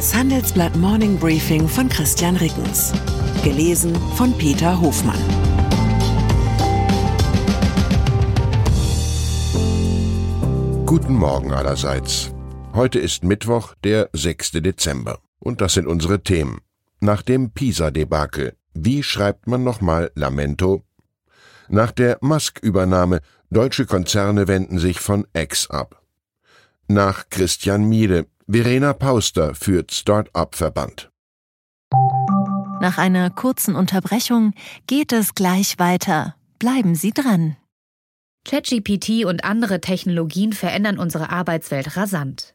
Das Handelsblatt Morning Briefing von Christian Rickens. Gelesen von Peter Hofmann. Guten Morgen allerseits. Heute ist Mittwoch, der 6. Dezember. Und das sind unsere Themen. Nach dem Pisa-Debakel. Wie schreibt man nochmal Lamento? Nach der Musk-Übernahme. Deutsche Konzerne wenden sich von X ab. Nach Christian Miele. Verena Pauster führt Start-up-Verband. Nach einer kurzen Unterbrechung geht es gleich weiter. Bleiben Sie dran. ChatGPT und andere Technologien verändern unsere Arbeitswelt rasant.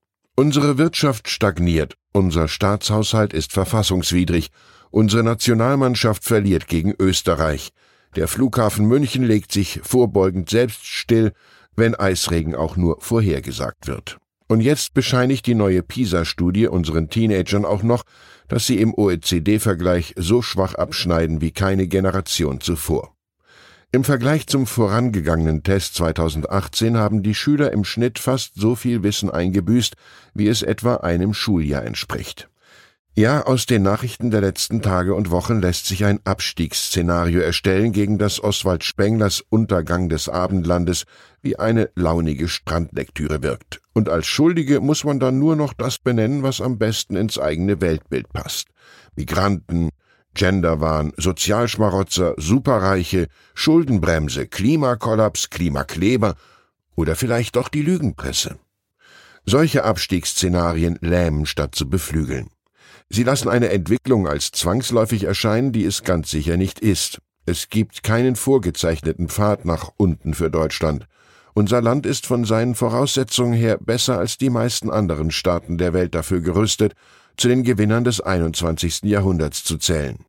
Unsere Wirtschaft stagniert, unser Staatshaushalt ist verfassungswidrig Unsere Nationalmannschaft verliert gegen Österreich. Der Flughafen München legt sich vorbeugend selbst still, wenn Eisregen auch nur vorhergesagt wird. Und jetzt bescheinigt die neue PISA-Studie unseren Teenagern auch noch, dass sie im OECD-Vergleich so schwach abschneiden wie keine Generation zuvor. Im Vergleich zum vorangegangenen Test 2018 haben die Schüler im Schnitt fast so viel Wissen eingebüßt, wie es etwa einem Schuljahr entspricht. Ja, aus den Nachrichten der letzten Tage und Wochen lässt sich ein Abstiegsszenario erstellen, gegen das Oswald Spenglers Untergang des Abendlandes wie eine launige Strandlektüre wirkt. Und als Schuldige muss man dann nur noch das benennen, was am besten ins eigene Weltbild passt. Migranten, Genderwahn, Sozialschmarotzer, Superreiche, Schuldenbremse, Klimakollaps, Klimakleber oder vielleicht doch die Lügenpresse. Solche Abstiegsszenarien lähmen statt zu beflügeln. Sie lassen eine Entwicklung als zwangsläufig erscheinen, die es ganz sicher nicht ist. Es gibt keinen vorgezeichneten Pfad nach unten für Deutschland. Unser Land ist von seinen Voraussetzungen her besser als die meisten anderen Staaten der Welt dafür gerüstet, zu den Gewinnern des 21. Jahrhunderts zu zählen.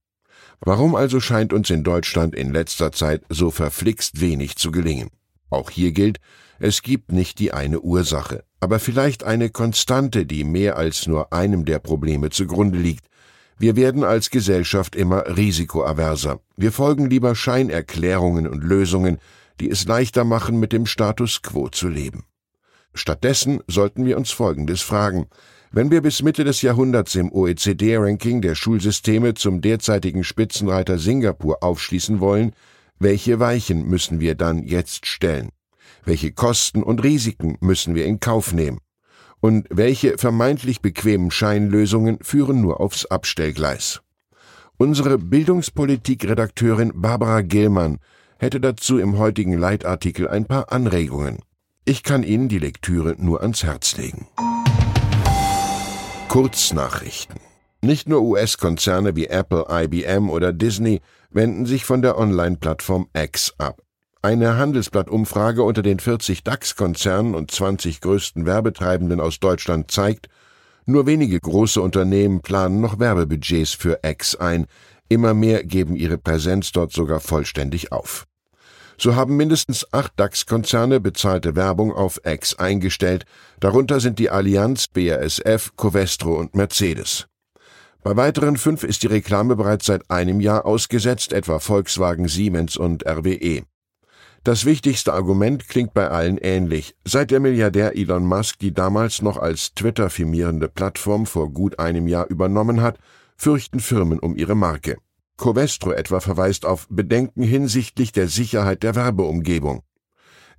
Warum also scheint uns in Deutschland in letzter Zeit so verflixt wenig zu gelingen? Auch hier gilt, es gibt nicht die eine Ursache aber vielleicht eine Konstante, die mehr als nur einem der Probleme zugrunde liegt. Wir werden als Gesellschaft immer risikoaverser. Wir folgen lieber Scheinerklärungen und Lösungen, die es leichter machen, mit dem Status quo zu leben. Stattdessen sollten wir uns Folgendes fragen. Wenn wir bis Mitte des Jahrhunderts im OECD-Ranking der Schulsysteme zum derzeitigen Spitzenreiter Singapur aufschließen wollen, welche Weichen müssen wir dann jetzt stellen? Welche Kosten und Risiken müssen wir in Kauf nehmen? Und welche vermeintlich bequemen Scheinlösungen führen nur aufs Abstellgleis? Unsere Bildungspolitik-Redakteurin Barbara Gellmann hätte dazu im heutigen Leitartikel ein paar Anregungen. Ich kann Ihnen die Lektüre nur ans Herz legen. Kurznachrichten. Nicht nur US-Konzerne wie Apple, IBM oder Disney wenden sich von der Online-Plattform X ab. Eine Handelsblatt-Umfrage unter den 40 DAX-Konzernen und 20 größten Werbetreibenden aus Deutschland zeigt, nur wenige große Unternehmen planen noch Werbebudgets für X ein, immer mehr geben ihre Präsenz dort sogar vollständig auf. So haben mindestens acht DAX-Konzerne bezahlte Werbung auf X eingestellt, darunter sind die Allianz, BASF, Covestro und Mercedes. Bei weiteren fünf ist die Reklame bereits seit einem Jahr ausgesetzt, etwa Volkswagen, Siemens und RWE. Das wichtigste Argument klingt bei allen ähnlich. Seit der Milliardär Elon Musk die damals noch als Twitter firmierende Plattform vor gut einem Jahr übernommen hat, fürchten Firmen um ihre Marke. Covestro etwa verweist auf Bedenken hinsichtlich der Sicherheit der Werbeumgebung.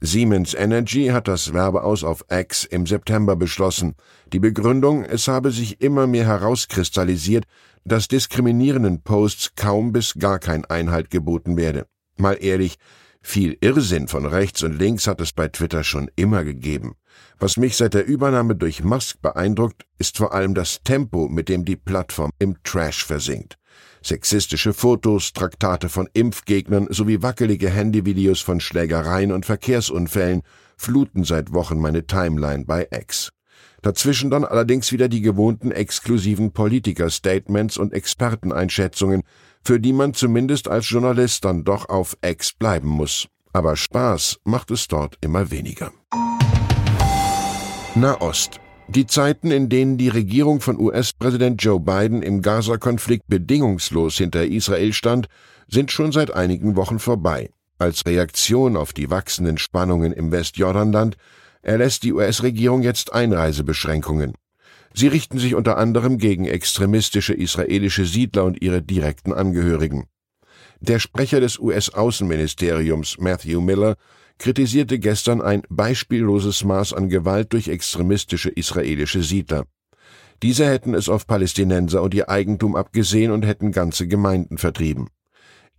Siemens Energy hat das Werbeaus auf X im September beschlossen. Die Begründung, es habe sich immer mehr herauskristallisiert, dass diskriminierenden Posts kaum bis gar kein Einhalt geboten werde. Mal ehrlich, viel Irrsinn von rechts und links hat es bei Twitter schon immer gegeben. Was mich seit der Übernahme durch Musk beeindruckt, ist vor allem das Tempo, mit dem die Plattform im Trash versinkt. Sexistische Fotos, Traktate von Impfgegnern sowie wackelige Handyvideos von Schlägereien und Verkehrsunfällen fluten seit Wochen meine Timeline bei X. Dazwischen dann allerdings wieder die gewohnten exklusiven Politiker-Statements und Experteneinschätzungen, für die man zumindest als Journalist dann doch auf Ex bleiben muss. Aber Spaß macht es dort immer weniger. Nahost. Die Zeiten, in denen die Regierung von US-Präsident Joe Biden im Gaza-Konflikt bedingungslos hinter Israel stand, sind schon seit einigen Wochen vorbei. Als Reaktion auf die wachsenden Spannungen im Westjordanland erlässt die US-Regierung jetzt Einreisebeschränkungen. Sie richten sich unter anderem gegen extremistische israelische Siedler und ihre direkten Angehörigen. Der Sprecher des US-Außenministeriums Matthew Miller kritisierte gestern ein beispielloses Maß an Gewalt durch extremistische israelische Siedler. Diese hätten es auf Palästinenser und ihr Eigentum abgesehen und hätten ganze Gemeinden vertrieben.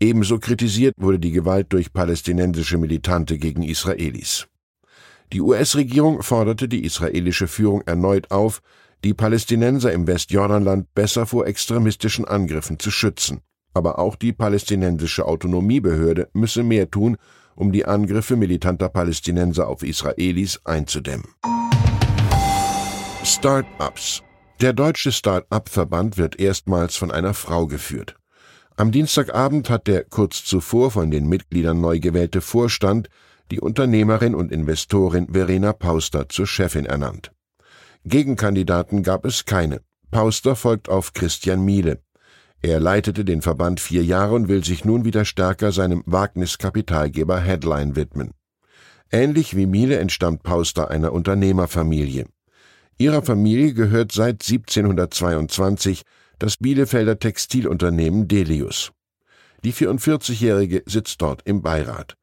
Ebenso kritisiert wurde die Gewalt durch palästinensische Militante gegen Israelis. Die US-Regierung forderte die israelische Führung erneut auf, die Palästinenser im Westjordanland besser vor extremistischen Angriffen zu schützen. Aber auch die palästinensische Autonomiebehörde müsse mehr tun, um die Angriffe militanter Palästinenser auf Israelis einzudämmen. Start-ups. Der deutsche Start-up-Verband wird erstmals von einer Frau geführt. Am Dienstagabend hat der kurz zuvor von den Mitgliedern neu gewählte Vorstand die Unternehmerin und Investorin Verena Pauster zur Chefin ernannt. Gegenkandidaten gab es keine. Pauster folgt auf Christian Miele. Er leitete den Verband vier Jahre und will sich nun wieder stärker seinem Wagniskapitalgeber Headline widmen. Ähnlich wie Miele entstammt Pauster einer Unternehmerfamilie. Ihrer Familie gehört seit 1722 das Bielefelder Textilunternehmen Delius. Die 44-Jährige sitzt dort im Beirat.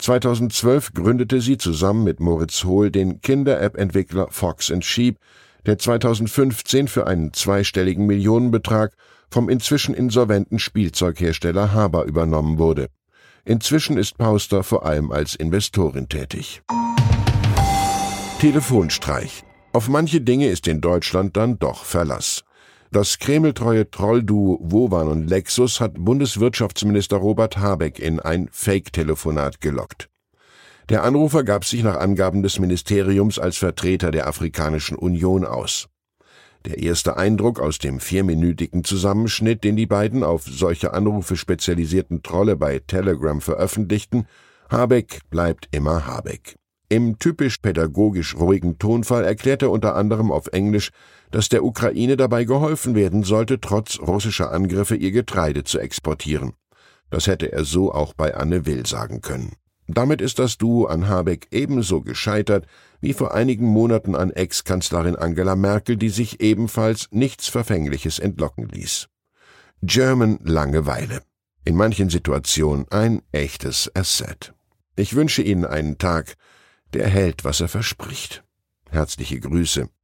2012 gründete sie zusammen mit Moritz Hohl den Kinder-App-Entwickler Fox Sheep, der 2015 für einen zweistelligen Millionenbetrag vom inzwischen insolventen Spielzeughersteller Haber übernommen wurde. Inzwischen ist Pauster vor allem als Investorin tätig. Telefonstreich. Auf manche Dinge ist in Deutschland dann doch Verlass. Das kremeltreue Trollduo Wovan und Lexus hat Bundeswirtschaftsminister Robert Habeck in ein Fake-Telefonat gelockt. Der Anrufer gab sich nach Angaben des Ministeriums als Vertreter der Afrikanischen Union aus. Der erste Eindruck aus dem vierminütigen Zusammenschnitt, den die beiden auf solche Anrufe spezialisierten Trolle bei Telegram veröffentlichten, Habeck bleibt immer Habeck. Im typisch pädagogisch ruhigen Tonfall erklärt er unter anderem auf Englisch, dass der Ukraine dabei geholfen werden sollte, trotz russischer Angriffe ihr Getreide zu exportieren. Das hätte er so auch bei Anne Will sagen können. Damit ist das Duo an Habeck ebenso gescheitert wie vor einigen Monaten an Ex-Kanzlerin Angela Merkel, die sich ebenfalls nichts Verfängliches entlocken ließ. German Langeweile. In manchen Situationen ein echtes Asset. Ich wünsche Ihnen einen Tag, der hält, was er verspricht. Herzliche Grüße,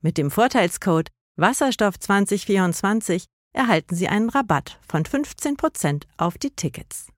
Mit dem Vorteilscode Wasserstoff 2024 erhalten Sie einen Rabatt von 15% auf die Tickets.